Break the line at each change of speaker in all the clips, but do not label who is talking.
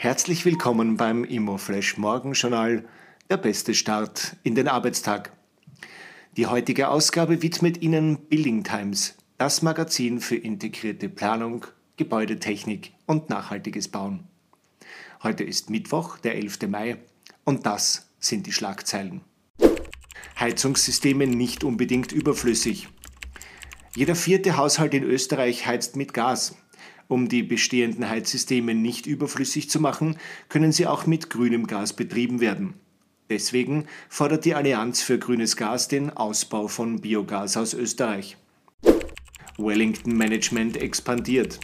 Herzlich willkommen beim Immoflash Morgenjournal, der beste Start in den Arbeitstag. Die heutige Ausgabe widmet Ihnen Building Times, das Magazin für integrierte Planung, Gebäudetechnik und nachhaltiges Bauen. Heute ist Mittwoch, der 11. Mai, und das sind die Schlagzeilen. Heizungssysteme nicht unbedingt überflüssig. Jeder vierte Haushalt in Österreich heizt mit Gas. Um die bestehenden Heizsysteme nicht überflüssig zu machen, können sie auch mit grünem Gas betrieben werden. Deswegen fordert die Allianz für grünes Gas den Ausbau von Biogas aus Österreich. Wellington Management expandiert.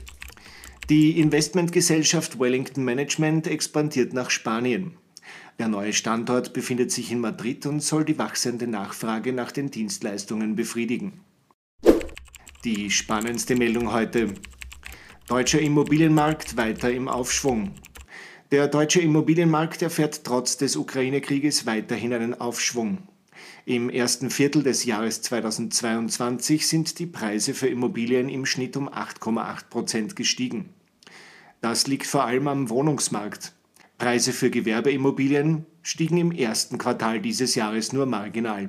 Die Investmentgesellschaft Wellington Management expandiert nach Spanien. Der neue Standort befindet sich in Madrid und soll die wachsende Nachfrage nach den Dienstleistungen befriedigen. Die spannendste Meldung heute. Deutscher Immobilienmarkt weiter im Aufschwung. Der deutsche Immobilienmarkt erfährt trotz des Ukraine-Krieges weiterhin einen Aufschwung. Im ersten Viertel des Jahres 2022 sind die Preise für Immobilien im Schnitt um 8,8 Prozent gestiegen. Das liegt vor allem am Wohnungsmarkt. Preise für Gewerbeimmobilien stiegen im ersten Quartal dieses Jahres nur marginal.